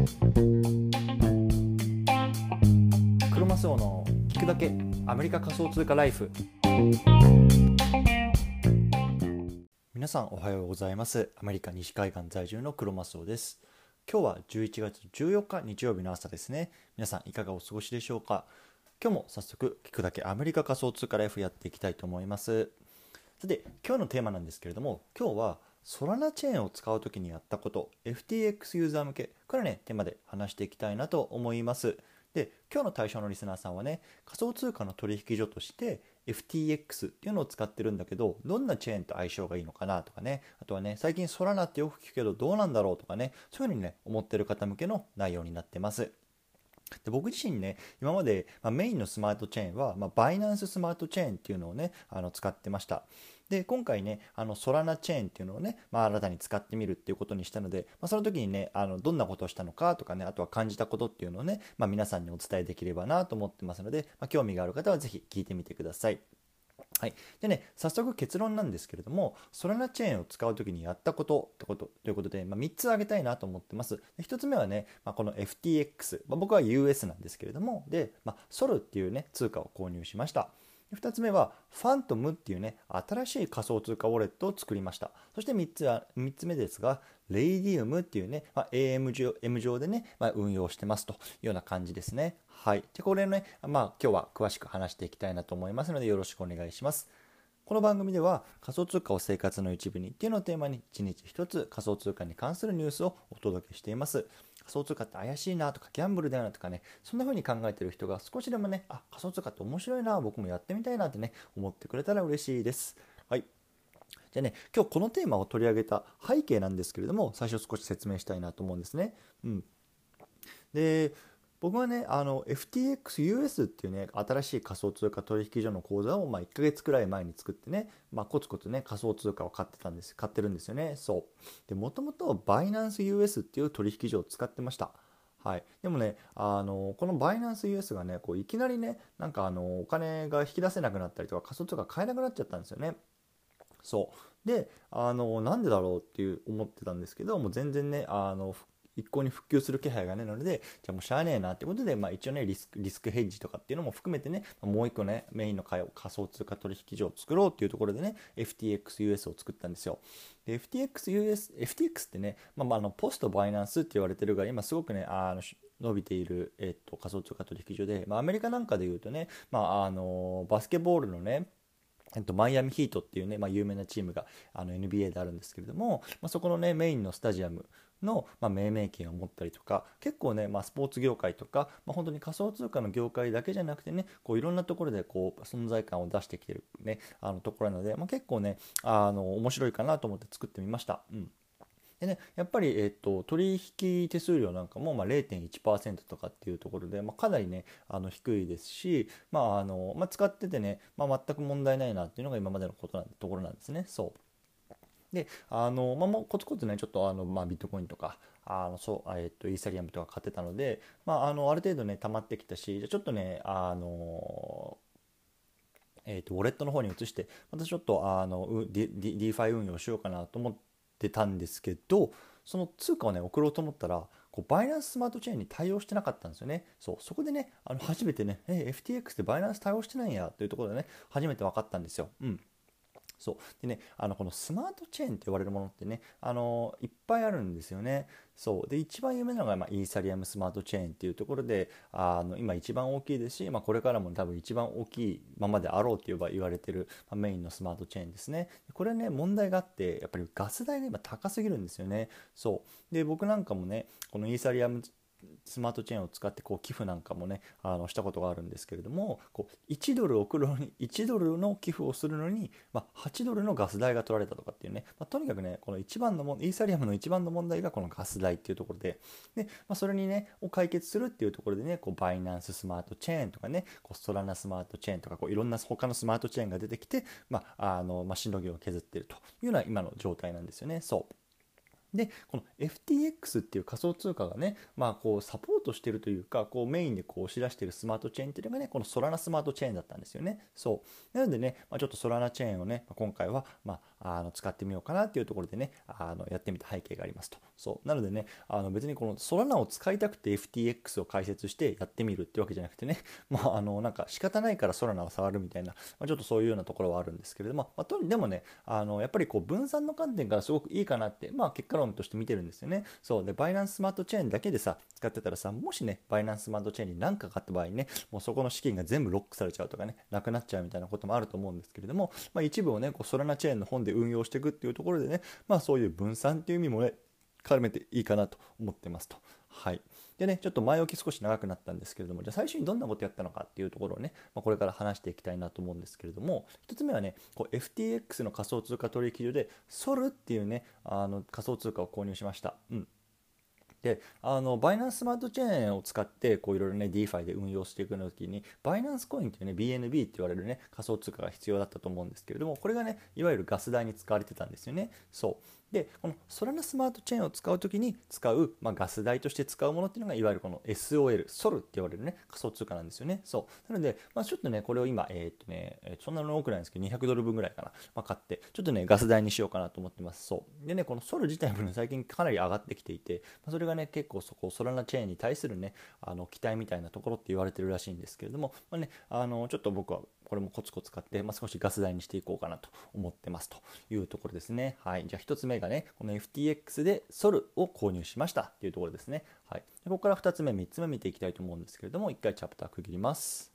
クロマスオの聞くだけアメリカ仮想通貨ライフ。皆さんおはようございます。アメリカ西海岸在住のクロマスオです。今日は11月14日日曜日の朝ですね。皆さんいかがお過ごしでしょうか。今日も早速聞くだけアメリカ仮想通貨ライフやっていきたいと思います。さて今日のテーマなんですけれども今日はソラナチェーンを使う時にやったこと FTX ユーザー向けこれねテーマで話していきたいなと思います。で今日の対象のリスナーさんはね仮想通貨の取引所として FTX っていうのを使ってるんだけどどんなチェーンと相性がいいのかなとかね。あとはね最近ソラナってよく聞くけどどうなんだろうとかねそういうふうにね思ってる方向けの内容になってます。で僕自身ね今まで、ま、メインのスマートチェーンは、まあ、バイナンススマートチェーンっていうのをねあの使ってましたで今回ねあのソラナチェーンっていうのをね、まあ、新たに使ってみるっていうことにしたので、まあ、その時にねあのどんなことをしたのかとかねあとは感じたことっていうのをね、ま、皆さんにお伝えできればなと思ってますので、ま興味がある方は是非聞いてみてください。はい、でね早速結論なんですけれどもソラナチェーンを使う時にやったことってことということで、まあ、3つ挙げたいなと思ってます。1つ目はね、まあ、この FTX、まあ、僕は US なんですけれどもで、ま、ソルっていうね通貨を購入しました。2つ目はファントムっていうね新しい仮想通貨ウォレットを作りました。そして3つは3つ目ですがレイディウムっていうね、まあ、AM 上 M 上でね、まあ、運用してますというような感じですね。はい。でこれね、まあ、今日は詳しく話していきたいなと思いますのでよろしくお願いします。この番組では仮想通貨を生活の一部にっていうのをテーマに1日1つ仮想通貨に関するニュースをお届けしています。仮想通貨って怪しいなとかギャンブルだよなとかねそんな風に考えてる人が少しでもねあ仮想通貨って面白いな僕もやってみたいなってね思ってくれたら嬉しいです。はい。じゃあね今日このテーマを取り上げた背景なんですけれども最初少し説明したいなと思うんですね。うん。で僕はねあの FTXUS っていうね新しい仮想通貨取引所の口座をまあ1ヶ月くらい前に作ってね、まあ、コツコツね仮想通貨を買ってたんです買ってるんですよね。そう。でもともとバイナンス US っていう取引所を使ってました。はい、でもねあのこのバイナンス US がねこういきなりねなんかあのお金が引き出せなくなったりとか仮想通貨買えなくなっちゃったんですよね。そう。であのなんでだろうっていう思ってたんですけどもう全然ねあの一向に復旧する気配がないのでじゃあもうしゃあねえなってことで、まあ、一応ねリスクリスクヘッジとかっていうのも含めてねもう一個ねメインの仮想通貨取引所を作ろうっていうところでね FTXUS を作ったんですよ。で FTXUS FTX ってね、まあ、まあ、あのポストバイナンスって言われてるが今すごくねあの伸びている、えっと、仮想通貨取引所で、まあ、アメリカなんかでいうとね、まあ、あのバスケボールのねえっと、マイアミヒートっていうね、まあ、有名なチームがあの NBA であるんですけれども、まあ、そこのねメインのスタジアムの、まあ、命名権を持ったりとか結構ね、まあ、スポーツ業界とか、まあ、本当に仮想通貨の業界だけじゃなくてねこういろんなところでこう存在感を出してきてる、ね、あのところなので、まあ、結構ねあの面白いかなと思って作ってみました。うんでね、やっぱり、えっと、取引手数料なんかも、まあ、0.1%とかっていうところで、まあ、かなりねあの低いですし、まああのまあ、使っててね、まあ、全く問題ないなっていうのが今までのことなところなんですね。そうであの、まあ、もうコツコツねちょっとあの、まあ、ビットコインとかあのそう、えっと、イーサリアムとか買ってたので、まあ、あのある程度ね溜まってきたしちょっとねあのえーと、ウォレットの方に移してまたちょっとあの DeFi 運用しようかなと思ってたんですけどその通貨をね送ろうと思ったらこうバイナンススマートチェーンに対応してなかったんですよね。そうそこでねあの初めてね、え FTX ってバイナンス対応してないんやというところでね初めて分かったんですよ。うんそう。でねあのこのスマートチェーンって言われるものってねあのいっぱいあるんですよね。そう。で一番有名なのが、まあ、イーサリアムスマートチェーンっていうところであの今一番大きいですし、まあ、これからも多分一番大きいままであろうって言われてる、まあ、メインのスマートチェーンですね。これね問題があってやっぱりガス代が今高すぎるんですよね。そう。で僕なんかもねこのイーサリアムスマートチェーンを使ってこう寄付なんかもねあのしたことがあるんですけれどもこう1ドル送るのに1ドルの寄付をするのに、まあ、8ドルのガス代が取られたとかっていうね、まあ、とにかくねこの一番のもイーサリアムの一番の問題がこのガス代っていうところでで、まあ、それにねを解決するっていうところでねこうバイナンススマートチェーンとかねこうストラナスマートチェーンとかこういろんな他のスマートチェーンが出てきて、まああのまあ、しのぎを削っているというのは今の状態なんですよね。そうでこの FTX っていう仮想通貨がね、まあ、こうサポートしてるというかこうメインでこう押し出してるスマートチェーンっていうのがねこのソラナスマートチェーンだったんですよね。そう。なのでね、まあ、ちょっとソラナチェーンをね今回は、まああの使ってみようかなっていうところでねあのやってみた背景がありますと。そう。なのでねあの別にこのソラナを使いたくて FTX を解説してやってみるってわけじゃなくてね まああのなんか仕方ないからソラナを触るみたいな、まあ、ちょっとそういうようなところはあるんですけれども、まあ、とでもねあのやっぱりこう分散の観点からすごくいいかなってまあ結果論として見てるんですよね。そう。でバイナンススマートチェーンだけでさ使ってたらさもしねバイナンススマートチェーンに何かかった場合にねもうそこの資金が全部ロックされちゃうとかねなくなっちゃうみたいなこともあると思うんですけれども、まあ、一部をねこうソラナチェーンの本でで運用していくっていうところでね、まあ、そういう分散っていう意味もね絡めていいかなと思ってますと。はいでね、ちょっと前置き少し長くなったんですけれども、じゃあ最初にどんなことやったのかっていうところをね、まあ、これから話していきたいなと思うんですけれども、1つ目はね、こう FTX の仮想通貨取引所でソルっていうね、あの仮想通貨を購入しました。うん。であのバイナンススマートチェーンを使ってこういろいろね DeFi で運用していくの時にバイナンスコインっていうね BNB って言われるね仮想通貨が必要だったと思うんですけれどもこれがねいわゆるガス代に使われてたんですよね。そう。でこのソラナスマートチェーンを使う時に使う、まあ、ガス代として使うものっていうのがいわゆるこの SOL ソルって言われるね仮想通貨なんですよね。そう。なので、まあ、ちょっとねこれを今えー、っとねそんなの多くないんですけど200ドル分ぐらいかな、まあ、買ってちょっとねガス代にしようかなと思ってます。そう。でねこのソル自体も、ね、最近かなり上がってきていて、まあ、それがね結構そこソラナチェーンに対するねあの期待みたいなところって言われてるらしいんですけれども、まあね、あのちょっと僕はこれもコツコツ買って、まあ、少しガス代にしていこうかなと思ってますというところですね。はい。じゃあ1つ目がね、この FTX でソルを購入しましたっていうところですね。はい。でここから2つ目、3つ目見ていきたいと思うんですけれども、1回チャプター区切ります。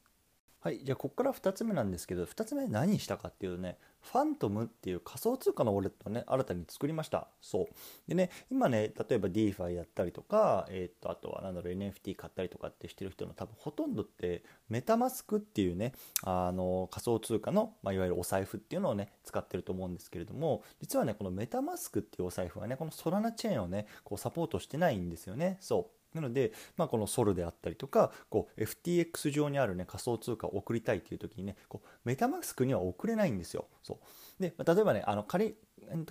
はい、じゃあここから2つ目なんですけど2つ目何したかっていうとねファントムっていう仮想通貨のウォレットをね新たに作りました。そう。でね今ね例えば DeFi やったりとか、えー、とあとは何だろう NFT 買ったりとかってしてる人の多分ほとんどってメタマスクっていうねあの仮想通貨の、まあ、いわゆるお財布っていうのをね使ってると思うんですけれども実はねこのメタマスクっていうお財布はねこのソラナチェーンをねこうサポートしてないんですよね。そう。なので、まあ、このソルであったりとかこう FTX 上にある、ね、仮想通貨を送りたいという時にねこうメタマスクには送れないんですよ。そうで、例えばねあの仮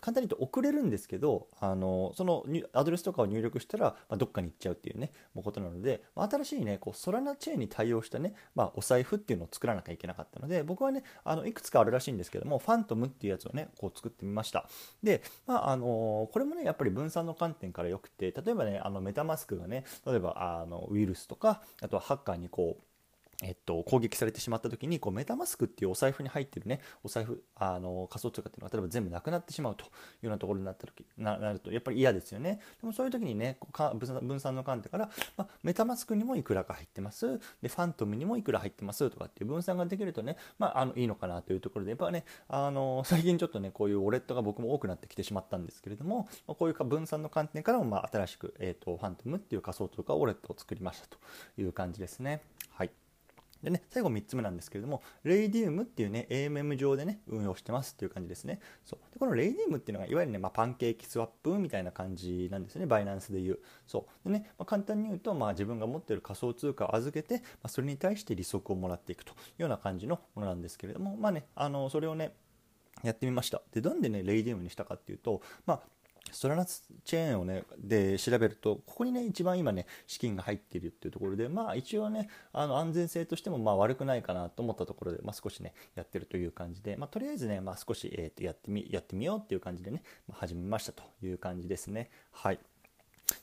簡単に言うと送れるんですけどあのそのアドレスとかを入力したら、まあ、どっかに行っちゃうっていうねもうことなので、まあ、新しいねこうソラナチェーンに対応したね、まあ、お財布っていうのを作らなきゃいけなかったので僕はねあのいくつかあるらしいんですけどもファントムっていうやつをねこう作ってみました。で、まああのこれもねやっぱり分散の観点からよくて例えばねあのメタマスクがね例えばあのウイルスとかあとはハッカーにこうえっと、攻撃されてしまった時にこうメタマスクっていうお財布に入ってるねお財布あの仮想通貨っていうのが例えば全部なくなってしまうというようなところになった時なるとやっぱり嫌ですよね。でもそういう時にね分散の観点から、まあ、メタマスクにもいくらか入ってます。でファントムにもいくら入ってますとかっていう分散ができるとね、まあ、あのいいのかなというところでやっぱねあの最近ちょっとねこういうウォレットが僕も多くなってきてしまったんですけれども、まあ、こういう分散の観点からも、まあ、新しく、えー、とファントムっていう仮想通貨ウォレットを作りましたという感じですね。はい。でね、最後3つ目なんですけれども、レイディウムっていうね、AMM 上でね、運用してますっていう感じですね。そうでこのレイディウムっていうのが、いわゆるね、まあ、パンケーキスワップみたいな感じなんですね、バイナンスでいう。そうでね、まあ、簡単に言うと、まあ、自分が持ってる仮想通貨を預けて、まあ、それに対して利息をもらっていくというような感じのものなんですけれども、まあね、あのそれをね、やってみました。で、なんでね、レイディウムにしたかっていうと、まあ、ストラナチェーンをねで調べるとここにね一番今ね資金が入っているっていうところでまあ一応ねあの安全性としてもまあ悪くないかなと思ったところで、まあ、少しねやってるという感じで、まあ、とりあえずね、まあ、少し、えー、とやってみやってみようっていう感じでね、まあ、始めましたという感じですねはい。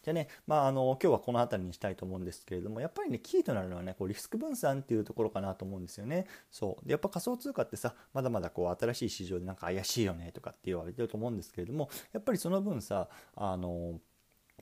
じゃあね、まあ、あの今日はこの辺りにしたいと思うんですけれどもやっぱりねキーとなるのはねこうリスク分散っていうところかなと思うんですよね。そうでやっぱ仮想通貨ってさまだまだこう新しい市場でなんか怪しいよねとかって言われてると思うんですけれどもやっぱりその分さあの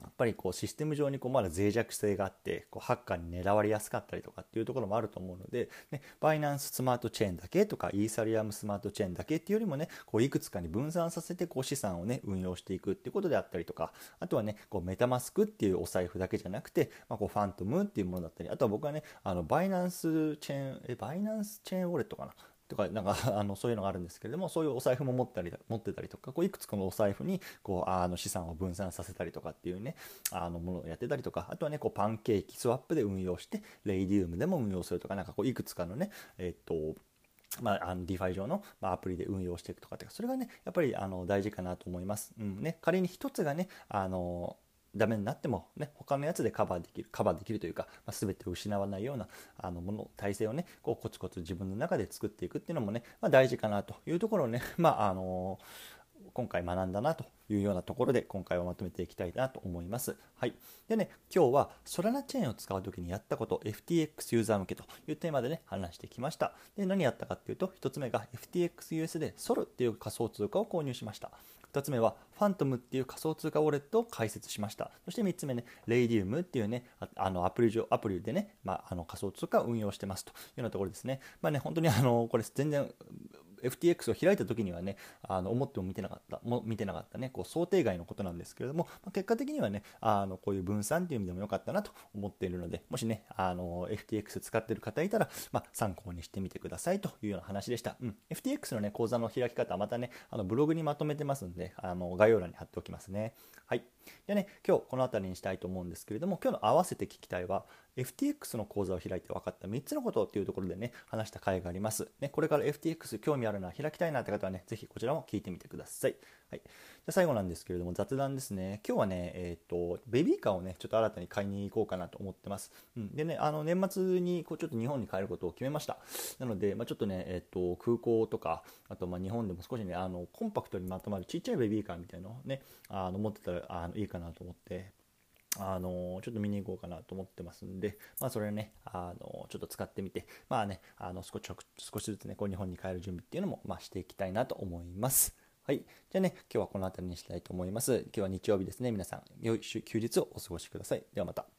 やっぱりこうシステム上にこうまだ脆弱性があってこうハッカーに狙われやすかったりとかっていうところもあると思うので、ね、バイナンススマートチェーンだけとかイーサリアムスマートチェーンだけっていうよりもねこういくつかに分散させてこう資産をね運用していくっていうことであったりとかあとはねこうメタマスクっていうお財布だけじゃなくて、まあ、こうファントムっていうものだったりあとは僕はねあのバイナンスチェーンえバイナンスチェーンウォレットかなとかなんか あのそういうのがあるんですけれどもそういうお財布も持ったり持ってたりとかこういくつかのお財布にこうあの資産を分散させたりとかっていうねあのものをやってたりとかあとはねこうパンケーキスワップで運用してレイディウムでも運用するとかなんかこういくつかのねえっとまあ、あの DeFi 上の、まアプリで運用していくとかってそれがねやっぱりあの大事かなと思います。うんね、仮に一つがねあのダメになっても、ね、他のやつでカバーできるカバーできるというか、まあ、全てを失わないようなあのもの体制をねこうコツコツ自分の中で作っていくっていうのもね、まあ、大事かなというところをね、まああの今回学んだなというようなところで今回はまとめていきたいなと思います。はい。でね、今日はソラナチェーンを使う時にやったこと、FTX ユーザー向けというテーマでね、話してきました。で、何やったかっていうと、1つ目が FTXUS で SOL っていう仮想通貨を購入しました。2つ目はファントムっていう仮想通貨ウォレットを開設しました。そして3つ目ね、レイディウムっていうね、あのアプリ上、アプリでね、まあ、あの仮想通貨を運用してますというようなところですね。まあね、本当にあの、これ全然 FTX を開いた時にはね、あの思っても見てなかった、も見てなかったね、こう想定外のことなんですけれども、まあ、結果的にはね、あのこういう分散っていう意味でも良かったなと思っているので、もしね、あの FTX 使ってる方いたら、まあ、参考にしてみてくださいというような話でした。うん、FTX のね、講座の開き方またね、あのブログにまとめてますんで、あの概要欄に貼っておきますね。はい。でね、今日この辺りにしたいと思うんですけれども、今日の合わせて聞きたいは、FTX の講座を開いて分かった3つのことっていうところでね、話した回があります。ね、これから FTX 興味あるな、開きたいなって方はね、ぜひこちらも聞いてみてください。はい。じゃ最後なんですけれども、雑談ですね。今日はね、えっ、ー、と、ベビーカーをね、ちょっと新たに買いに行こうかなと思ってます。うん、でね、あの、年末にこうちょっと日本に帰ることを決めました。なので、まあ、ちょっとね、えっ、ー、と、空港とか、あと、ま、日本でも少しね、あの、コンパクトにまとまるちっちゃいベビーカーみたいなのをね、あの、持ってたら、あの、いいかなと思って、あのちょっと見に行こうかなと思ってますんで、まあ、それをね、あのちょっと使ってみて、まあね、あの少し少しずつね、こう日本に帰る準備っていうのも、まあ、していきたいなと思います。はい。じゃあね、今日はこの辺りにしたいと思います。今日は日曜日ですね。皆さん、良い休日をお過ごしください。ではまた。